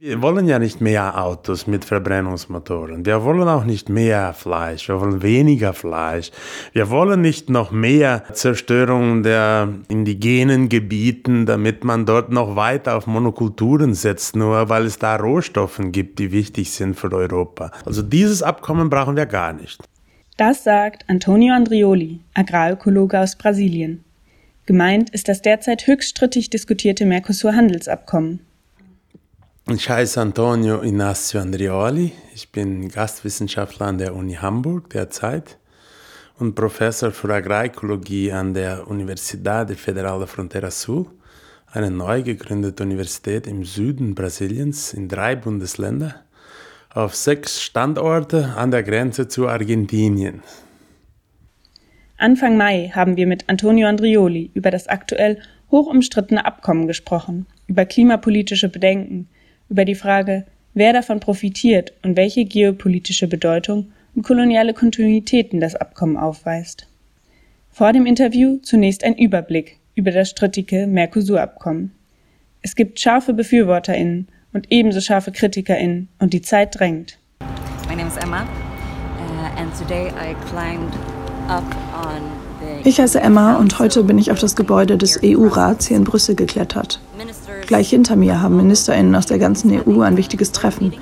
Wir wollen ja nicht mehr Autos mit Verbrennungsmotoren. Wir wollen auch nicht mehr Fleisch. Wir wollen weniger Fleisch. Wir wollen nicht noch mehr Zerstörung der indigenen Gebieten, damit man dort noch weiter auf Monokulturen setzt, nur weil es da Rohstoffe gibt, die wichtig sind für Europa. Also dieses Abkommen brauchen wir gar nicht. Das sagt Antonio Andrioli, Agrarökologe aus Brasilien. Gemeint ist das derzeit höchst strittig diskutierte Mercosur-Handelsabkommen. Ich heiße Antonio Inácio Andrioli. Ich bin Gastwissenschaftler an der Uni Hamburg derzeit und Professor für Agrarökologie an der Universidade Federal da Frontera Sul, eine neu gegründete Universität im Süden Brasiliens in drei Bundesländern, auf sechs Standorte an der Grenze zu Argentinien. Anfang Mai haben wir mit Antonio Andrioli über das aktuell hoch umstrittene Abkommen gesprochen, über klimapolitische Bedenken, über die Frage, wer davon profitiert und welche geopolitische Bedeutung und koloniale Kontinuitäten das Abkommen aufweist. Vor dem Interview zunächst ein Überblick über das strittige Mercosur-Abkommen. Es gibt scharfe BefürworterInnen und ebenso scharfe KritikerInnen und die Zeit drängt. My name is Emma uh, and today I climbed up on ich heiße Emma und heute bin ich auf das Gebäude des EU-Rats hier in Brüssel geklettert. Gleich hinter mir haben MinisterInnen aus der ganzen EU ein wichtiges Treffen.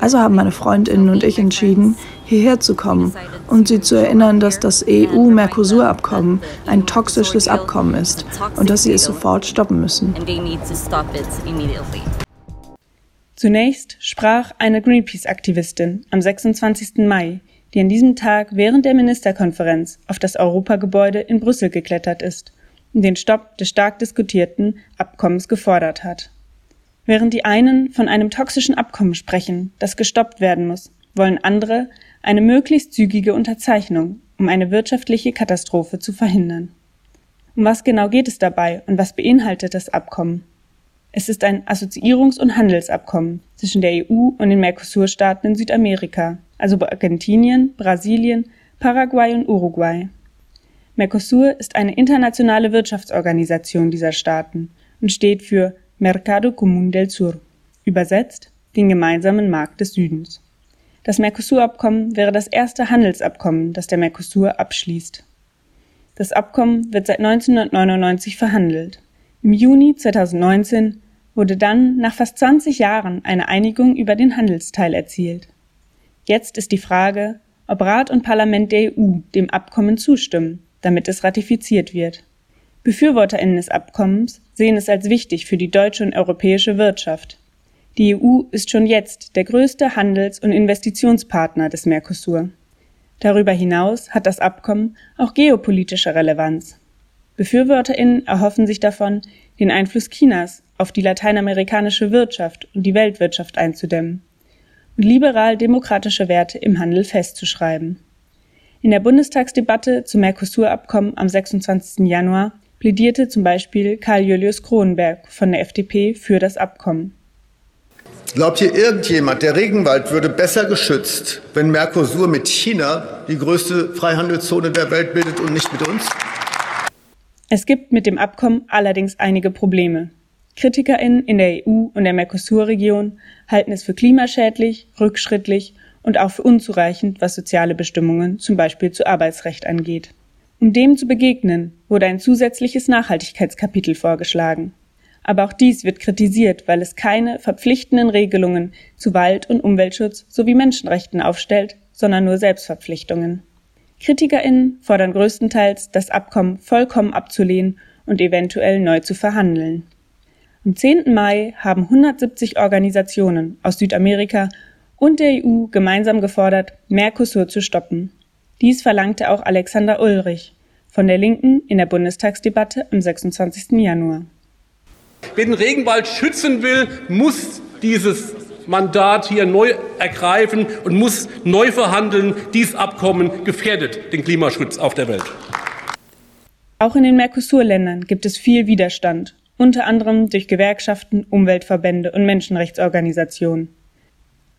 Also haben meine Freundinnen und ich entschieden, hierher zu kommen und sie zu erinnern, dass das EU-Mercosur-Abkommen ein toxisches Abkommen ist und dass sie es sofort stoppen müssen. Zunächst sprach eine Greenpeace-Aktivistin am 26. Mai, die an diesem Tag während der Ministerkonferenz auf das Europagebäude in Brüssel geklettert ist den Stopp des stark diskutierten Abkommens gefordert hat. Während die einen von einem toxischen Abkommen sprechen, das gestoppt werden muss, wollen andere eine möglichst zügige Unterzeichnung, um eine wirtschaftliche Katastrophe zu verhindern. Um was genau geht es dabei und was beinhaltet das Abkommen? Es ist ein Assoziierungs- und Handelsabkommen zwischen der EU und den Mercosur-Staaten in Südamerika, also Argentinien, Brasilien, Paraguay und Uruguay. Mercosur ist eine internationale Wirtschaftsorganisation dieser Staaten und steht für Mercado Común del Sur, übersetzt den gemeinsamen Markt des Südens. Das Mercosur-Abkommen wäre das erste Handelsabkommen, das der Mercosur abschließt. Das Abkommen wird seit 1999 verhandelt. Im Juni 2019 wurde dann nach fast 20 Jahren eine Einigung über den Handelsteil erzielt. Jetzt ist die Frage, ob Rat und Parlament der EU dem Abkommen zustimmen, damit es ratifiziert wird. Befürworterinnen des Abkommens sehen es als wichtig für die deutsche und europäische Wirtschaft. Die EU ist schon jetzt der größte Handels- und Investitionspartner des Mercosur. Darüber hinaus hat das Abkommen auch geopolitische Relevanz. Befürworterinnen erhoffen sich davon, den Einfluss Chinas auf die lateinamerikanische Wirtschaft und die Weltwirtschaft einzudämmen und liberal-demokratische Werte im Handel festzuschreiben. In der Bundestagsdebatte zum Mercosur-Abkommen am 26. Januar plädierte zum Beispiel Karl Julius Kronenberg von der FDP für das Abkommen. Glaubt hier irgendjemand, der Regenwald würde besser geschützt, wenn Mercosur mit China die größte Freihandelszone der Welt bildet und nicht mit uns? Es gibt mit dem Abkommen allerdings einige Probleme. KritikerInnen in der EU und der Mercosur-Region halten es für klimaschädlich, rückschrittlich und auch für unzureichend, was soziale Bestimmungen, zum Beispiel zu Arbeitsrecht angeht. Um dem zu begegnen, wurde ein zusätzliches Nachhaltigkeitskapitel vorgeschlagen. Aber auch dies wird kritisiert, weil es keine verpflichtenden Regelungen zu Wald- und Umweltschutz sowie Menschenrechten aufstellt, sondern nur Selbstverpflichtungen. KritikerInnen fordern größtenteils, das Abkommen vollkommen abzulehnen und eventuell neu zu verhandeln. Am 10. Mai haben 170 Organisationen aus Südamerika und der EU gemeinsam gefordert, Mercosur zu stoppen. Dies verlangte auch Alexander Ulrich von der Linken in der Bundestagsdebatte am 26. Januar. Wer den Regenwald schützen will, muss dieses Mandat hier neu ergreifen und muss neu verhandeln. Dieses Abkommen gefährdet den Klimaschutz auf der Welt. Auch in den Mercosur-Ländern gibt es viel Widerstand, unter anderem durch Gewerkschaften, Umweltverbände und Menschenrechtsorganisationen.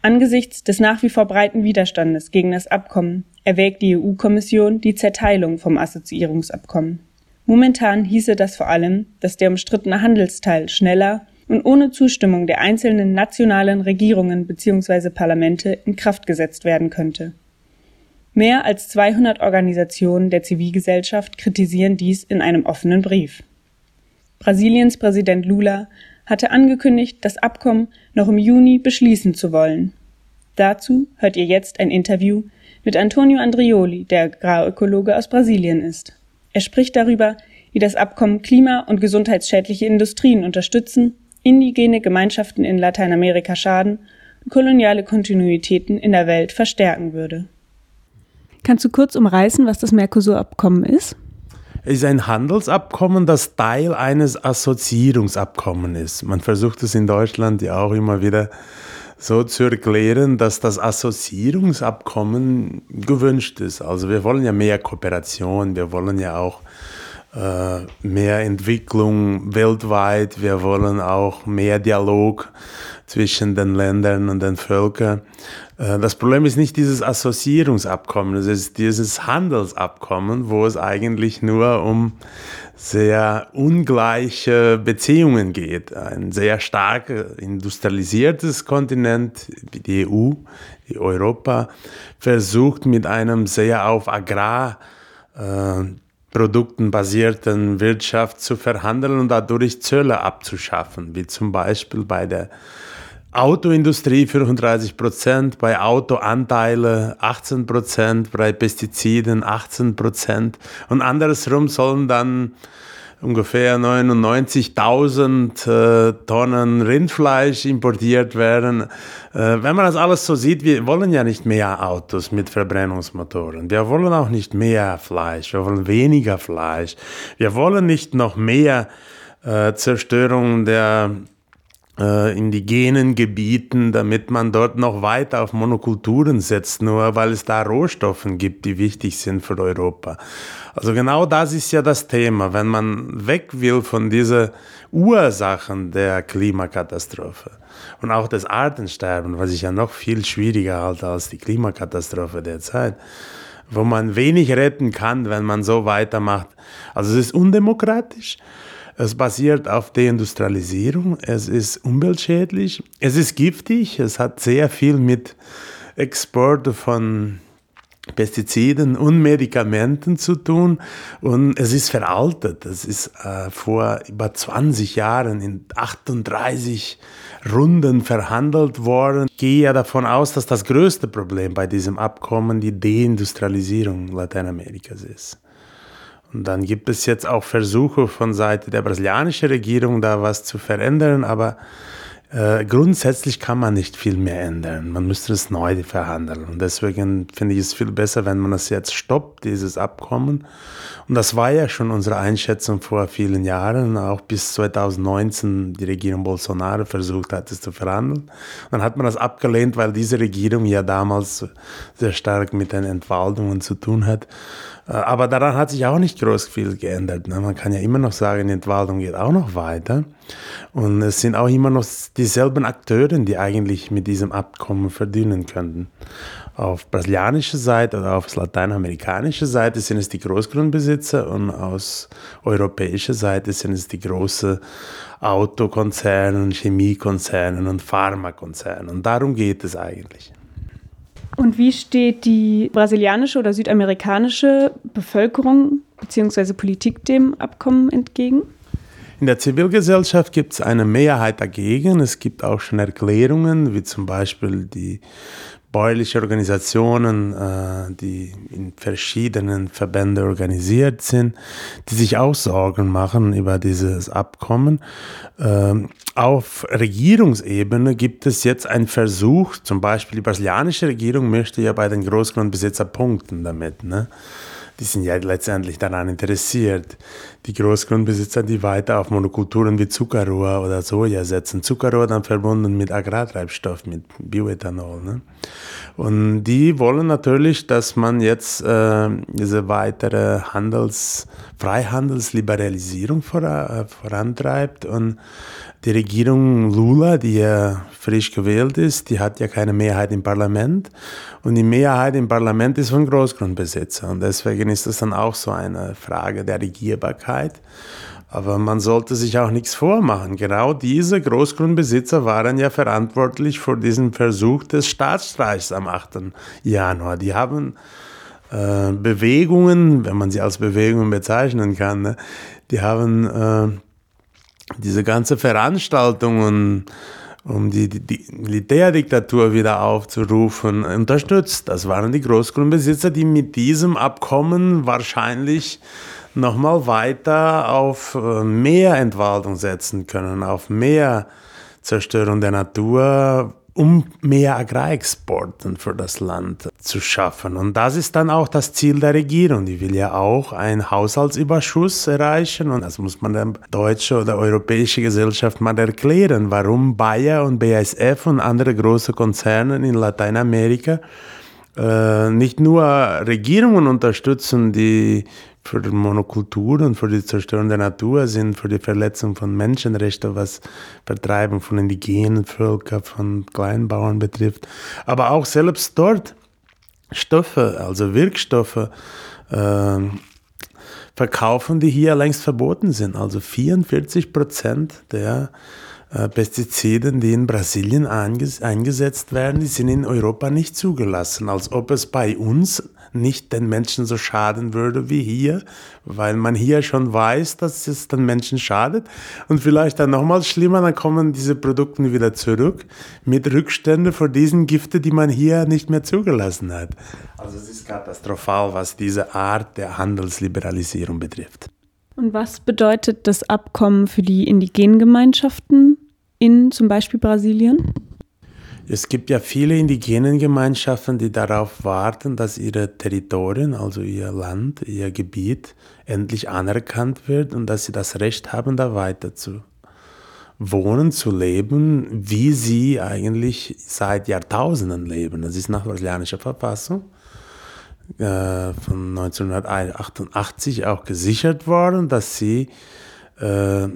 Angesichts des nach wie vor breiten Widerstandes gegen das Abkommen erwägt die EU-Kommission die Zerteilung vom Assoziierungsabkommen. Momentan hieße das vor allem, dass der umstrittene Handelsteil schneller und ohne Zustimmung der einzelnen nationalen Regierungen bzw. Parlamente in Kraft gesetzt werden könnte. Mehr als 200 Organisationen der Zivilgesellschaft kritisieren dies in einem offenen Brief. Brasiliens Präsident Lula hatte angekündigt, das Abkommen noch im Juni beschließen zu wollen. Dazu hört ihr jetzt ein Interview mit Antonio Andrioli, der Agrarökologe aus Brasilien ist. Er spricht darüber, wie das Abkommen klima- und gesundheitsschädliche Industrien unterstützen, indigene Gemeinschaften in Lateinamerika schaden und koloniale Kontinuitäten in der Welt verstärken würde. Kannst du kurz umreißen, was das Mercosur-Abkommen ist? Ist ein Handelsabkommen, das Teil eines Assoziierungsabkommens ist. Man versucht es in Deutschland ja auch immer wieder so zu erklären, dass das Assoziierungsabkommen gewünscht ist. Also wir wollen ja mehr Kooperation, wir wollen ja auch äh, mehr Entwicklung weltweit, wir wollen auch mehr Dialog zwischen den Ländern und den Völkern. Äh, das Problem ist nicht dieses Assoziierungsabkommen, es ist dieses Handelsabkommen, wo es eigentlich nur um sehr ungleiche Beziehungen geht. Ein sehr stark industrialisiertes Kontinent wie die EU, die Europa, versucht mit einem sehr auf Agrarprodukten äh, basierten Wirtschaft zu verhandeln und dadurch Zölle abzuschaffen, wie zum Beispiel bei der Autoindustrie 35 Prozent, bei Autoanteile 18 Prozent, bei Pestiziden 18 Prozent und andersrum sollen dann ungefähr 99.000 äh, Tonnen Rindfleisch importiert werden. Äh, wenn man das alles so sieht, wir wollen ja nicht mehr Autos mit Verbrennungsmotoren. Wir wollen auch nicht mehr Fleisch. Wir wollen weniger Fleisch. Wir wollen nicht noch mehr äh, Zerstörung der äh, indigenen Gebieten, damit man dort noch weiter auf Monokulturen setzt, nur weil es da Rohstoffen gibt, die wichtig sind für Europa. Also genau das ist ja das Thema, wenn man weg will von diesen Ursachen der Klimakatastrophe und auch des Artensterbens, was ich ja noch viel schwieriger halte als die Klimakatastrophe derzeit, wo man wenig retten kann, wenn man so weitermacht. Also es ist undemokratisch. Es basiert auf Deindustrialisierung, es ist umweltschädlich, es ist giftig, es hat sehr viel mit Export von Pestiziden und Medikamenten zu tun und es ist veraltet. Es ist äh, vor über 20 Jahren in 38 Runden verhandelt worden. Ich gehe ja davon aus, dass das größte Problem bei diesem Abkommen die Deindustrialisierung Lateinamerikas ist. Und dann gibt es jetzt auch Versuche von Seite der brasilianischen Regierung, da was zu verändern, aber äh, grundsätzlich kann man nicht viel mehr ändern. Man müsste es neu verhandeln. Und deswegen finde ich es viel besser, wenn man es jetzt stoppt, dieses Abkommen. Und das war ja schon unsere Einschätzung vor vielen Jahren, auch bis 2019 die Regierung Bolsonaro versucht hat, es zu verhandeln. Dann hat man das abgelehnt, weil diese Regierung ja damals sehr stark mit den Entwaldungen zu tun hat. Äh, aber daran hat sich auch nicht groß viel geändert. Ne? Man kann ja immer noch sagen, die Entwaldung geht auch noch weiter. Und es sind auch immer noch dieselben Akteure, die eigentlich mit diesem Abkommen verdienen könnten. Auf brasilianischer Seite oder auf lateinamerikanischer Seite sind es die Großgrundbesitzer und aus europäischer Seite sind es die großen Autokonzerne, Chemiekonzerne und Pharmakonzerne. Und darum geht es eigentlich. Und wie steht die brasilianische oder südamerikanische Bevölkerung bzw. Politik dem Abkommen entgegen? In der Zivilgesellschaft gibt es eine Mehrheit dagegen. Es gibt auch schon Erklärungen, wie zum Beispiel die bäuerliche Organisationen, äh, die in verschiedenen Verbänden organisiert sind, die sich auch Sorgen machen über dieses Abkommen. Ähm, auf Regierungsebene gibt es jetzt einen Versuch, zum Beispiel die brasilianische Regierung möchte ja bei den Großgrundbesitzern punkten damit. Ne? Die sind ja letztendlich daran interessiert. Die Großgrundbesitzer, die weiter auf Monokulturen wie Zuckerrohr oder Soja setzen. Zuckerrohr dann verbunden mit Agrartreibstoff, mit Bioethanol. Ne? Und die wollen natürlich, dass man jetzt äh, diese weitere Handels, Freihandelsliberalisierung vor, äh, vorantreibt und die Regierung Lula, die ja frisch gewählt ist, die hat ja keine Mehrheit im Parlament. Und die Mehrheit im Parlament ist von Großgrundbesitzer. Und deswegen ist das dann auch so eine Frage der Regierbarkeit. Aber man sollte sich auch nichts vormachen. Genau diese Großgrundbesitzer waren ja verantwortlich für diesen Versuch des Staatsstreichs am 8. Januar. Die haben äh, Bewegungen, wenn man sie als Bewegungen bezeichnen kann, ne? die haben äh, diese ganze Veranstaltungen um die, die, Militärdiktatur wieder aufzurufen, unterstützt. Das waren die Großgrundbesitzer, die mit diesem Abkommen wahrscheinlich nochmal weiter auf äh, mehr Entwaldung setzen können, auf mehr Zerstörung der Natur, um mehr Agrarexporten für das Land zu schaffen. Und das ist dann auch das Ziel der Regierung. Die will ja auch einen Haushaltsüberschuss erreichen. Und das muss man der deutschen oder europäischen Gesellschaft mal erklären, warum Bayer und BASF und andere große Konzerne in Lateinamerika äh, nicht nur Regierungen unterstützen, die für die Monokultur und für die Zerstörung der Natur sind, für die Verletzung von Menschenrechten, was Vertreibung von indigenen Völkern, von Kleinbauern betrifft. Aber auch selbst dort Stoffe, also Wirkstoffe, äh, verkaufen, die hier längst verboten sind. Also 44 Prozent der äh, Pestiziden, die in Brasilien eingesetzt werden, die sind in Europa nicht zugelassen, als ob es bei uns nicht den Menschen so schaden würde wie hier, weil man hier schon weiß, dass es den Menschen schadet. Und vielleicht dann nochmal schlimmer, dann kommen diese Produkte wieder zurück mit Rückständen für diesen Gifte, die man hier nicht mehr zugelassen hat. Also es ist katastrophal, was diese Art der Handelsliberalisierung betrifft. Und was bedeutet das Abkommen für die indigenen Gemeinschaften in zum Beispiel Brasilien? Es gibt ja viele indigenen Gemeinschaften, die darauf warten, dass ihre Territorien, also ihr Land, ihr Gebiet endlich anerkannt wird und dass sie das Recht haben, da weiter zu wohnen, zu leben, wie sie eigentlich seit Jahrtausenden leben. Das ist nach brasilianischer Verfassung äh, von 1988 auch gesichert worden, dass sie äh,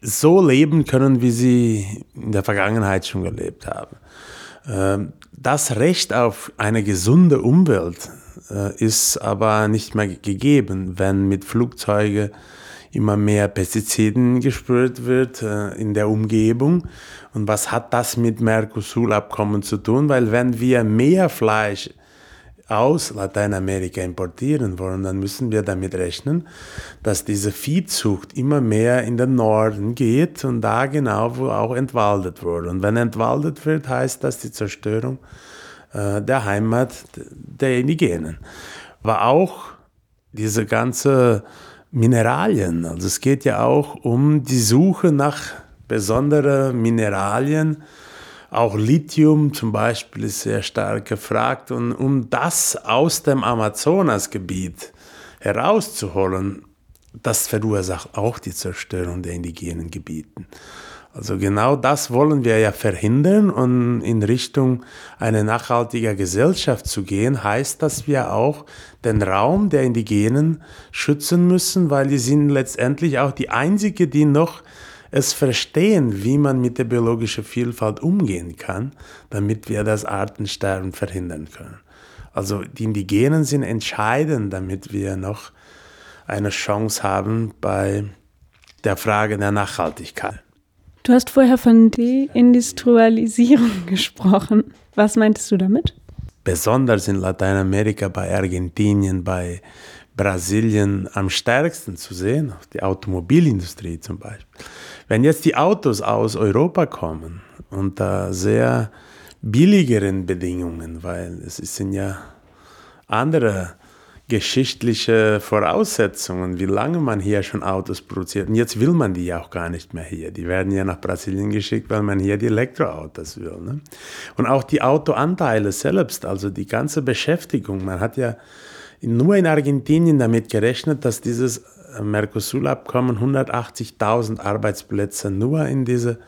so leben können, wie sie in der Vergangenheit schon gelebt haben. Ähm, das Recht auf eine gesunde Umwelt äh, ist aber nicht mehr gegeben, wenn mit Flugzeugen immer mehr Pestiziden gespürt wird äh, in der Umgebung. Und was hat das mit Mercosur-Abkommen zu tun? Weil wenn wir mehr Fleisch aus Lateinamerika importieren wollen, dann müssen wir damit rechnen, dass diese Viehzucht immer mehr in den Norden geht und da genau, wo auch entwaldet wurde. Und wenn entwaldet wird, heißt das die Zerstörung äh, der Heimat der Indigenen. Aber auch diese ganze Mineralien, also es geht ja auch um die Suche nach besonderen Mineralien, auch Lithium zum Beispiel ist sehr stark gefragt. Und um das aus dem Amazonasgebiet herauszuholen, das verursacht auch die Zerstörung der indigenen Gebieten. Also genau das wollen wir ja verhindern und in Richtung einer nachhaltiger Gesellschaft zu gehen, heißt, dass wir auch den Raum der Indigenen schützen müssen, weil die sind letztendlich auch die einzige, die noch es verstehen, wie man mit der biologischen Vielfalt umgehen kann, damit wir das Artensterben verhindern können. Also die Indigenen sind entscheidend, damit wir noch eine Chance haben bei der Frage der Nachhaltigkeit. Du hast vorher von Deindustrialisierung gesprochen. Was meintest du damit? Besonders in Lateinamerika, bei Argentinien, bei Brasilien am stärksten zu sehen, die Automobilindustrie zum Beispiel. Wenn jetzt die Autos aus Europa kommen unter sehr billigeren Bedingungen, weil es sind ja andere geschichtliche Voraussetzungen, wie lange man hier schon Autos produziert. Und jetzt will man die ja auch gar nicht mehr hier. Die werden ja nach Brasilien geschickt, weil man hier die Elektroautos will. Ne? Und auch die Autoanteile selbst, also die ganze Beschäftigung. Man hat ja nur in Argentinien damit gerechnet, dass dieses Mercosur-Abkommen 180.000 Arbeitsplätze nur in diese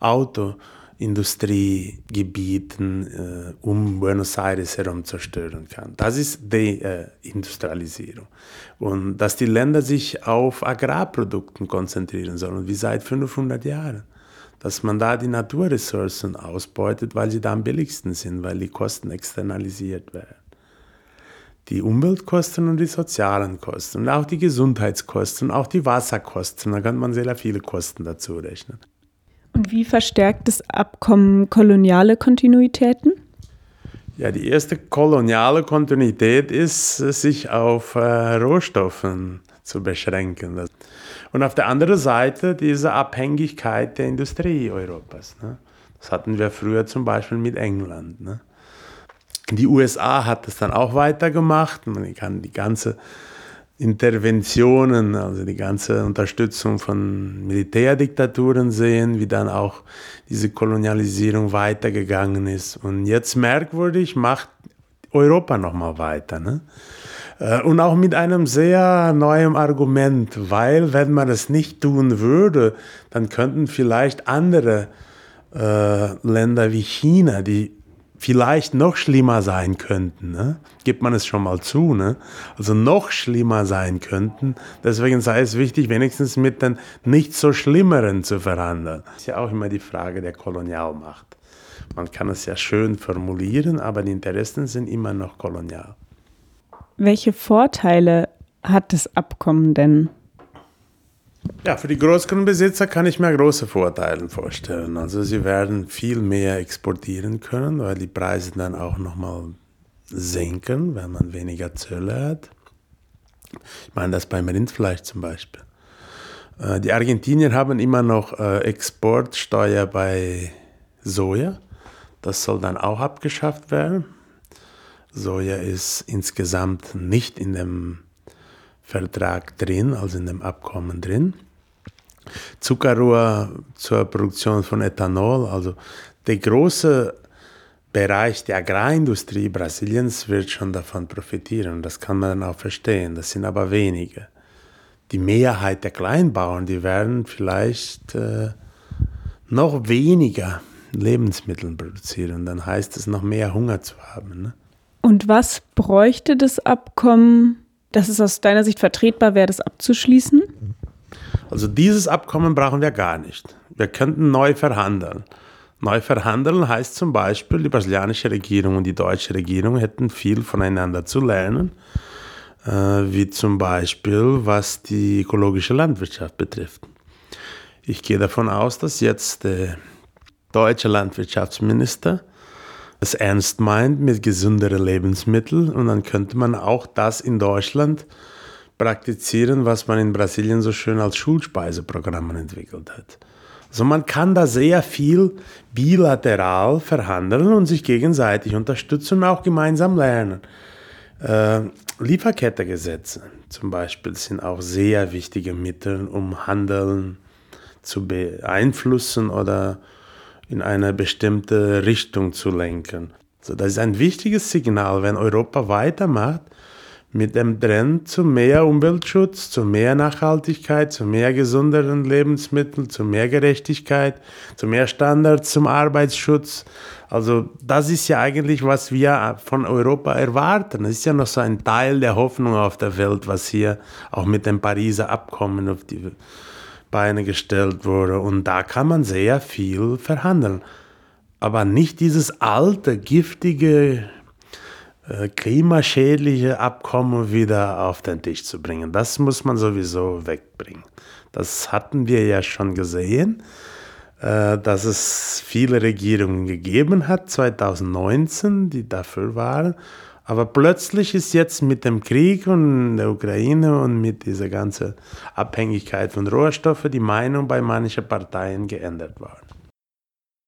Autoindustriegebieten äh, um Buenos Aires herum zerstören kann. Das ist die äh. Und dass die Länder sich auf Agrarprodukten konzentrieren sollen, wie seit 500 Jahren. Dass man da die Naturressourcen ausbeutet, weil sie da am billigsten sind, weil die Kosten externalisiert werden. Die Umweltkosten und die sozialen Kosten und auch die Gesundheitskosten, auch die Wasserkosten. Da kann man sehr viele Kosten dazu rechnen. Und wie verstärkt das Abkommen koloniale Kontinuitäten? Ja, die erste koloniale Kontinuität ist, sich auf äh, Rohstoffen zu beschränken. Und auf der anderen Seite diese Abhängigkeit der Industrie Europas. Ne? Das hatten wir früher zum Beispiel mit England. Ne? Die USA hat es dann auch weitergemacht. Man kann die ganze Interventionen, also die ganze Unterstützung von Militärdiktaturen sehen, wie dann auch diese Kolonialisierung weitergegangen ist. Und jetzt merkwürdig macht Europa nochmal weiter. Ne? Äh, und auch mit einem sehr neuen Argument, weil wenn man es nicht tun würde, dann könnten vielleicht andere äh, Länder wie China, die vielleicht noch schlimmer sein könnten, ne? gibt man es schon mal zu, ne? also noch schlimmer sein könnten. Deswegen sei es wichtig, wenigstens mit den nicht so schlimmeren zu verhandeln. Das ist ja auch immer die Frage der Kolonialmacht. Man kann es ja schön formulieren, aber die Interessen sind immer noch kolonial. Welche Vorteile hat das Abkommen denn? Ja, für die Großgrundbesitzer kann ich mir große Vorteile vorstellen. Also sie werden viel mehr exportieren können, weil die Preise dann auch nochmal senken, wenn man weniger Zölle hat. Ich meine das beim Rindfleisch zum Beispiel. Äh, die Argentinier haben immer noch äh, Exportsteuer bei Soja. Das soll dann auch abgeschafft werden. Soja ist insgesamt nicht in dem Vertrag drin, also in dem Abkommen drin. Zuckerrohr zur Produktion von Ethanol, also der große Bereich der Agrarindustrie Brasiliens wird schon davon profitieren. Das kann man auch verstehen. Das sind aber wenige. Die Mehrheit der Kleinbauern, die werden vielleicht äh, noch weniger Lebensmittel produzieren. Dann heißt es noch mehr Hunger zu haben. Ne? Und was bräuchte das Abkommen, dass es aus deiner Sicht vertretbar wäre, das abzuschließen? Also dieses Abkommen brauchen wir gar nicht. Wir könnten neu verhandeln. Neu verhandeln heißt zum Beispiel, die brasilianische Regierung und die deutsche Regierung hätten viel voneinander zu lernen, äh, wie zum Beispiel was die ökologische Landwirtschaft betrifft. Ich gehe davon aus, dass jetzt der deutsche Landwirtschaftsminister es ernst meint mit gesünderen Lebensmitteln und dann könnte man auch das in Deutschland praktizieren, was man in Brasilien so schön als Schulspeiseprogramm entwickelt hat. Also man kann da sehr viel bilateral verhandeln und sich gegenseitig unterstützen und auch gemeinsam lernen. Äh, Lieferkettegesetze zum Beispiel sind auch sehr wichtige Mittel, um Handeln zu beeinflussen oder in eine bestimmte Richtung zu lenken. Also das ist ein wichtiges Signal, wenn Europa weitermacht mit dem Trend zu mehr Umweltschutz, zu mehr Nachhaltigkeit, zu mehr gesünderen Lebensmitteln, zu mehr Gerechtigkeit, zu mehr Standards zum Arbeitsschutz. Also das ist ja eigentlich, was wir von Europa erwarten. Es ist ja noch so ein Teil der Hoffnung auf der Welt, was hier auch mit dem Pariser Abkommen auf die Beine gestellt wurde. Und da kann man sehr viel verhandeln. Aber nicht dieses alte, giftige äh, klimaschädliche Abkommen wieder auf den Tisch zu bringen. Das muss man sowieso wegbringen. Das hatten wir ja schon gesehen, äh, dass es viele Regierungen gegeben hat, 2019, die dafür waren. Aber plötzlich ist jetzt mit dem Krieg und der Ukraine und mit dieser ganzen Abhängigkeit von Rohstoffen die Meinung bei manchen Parteien geändert worden.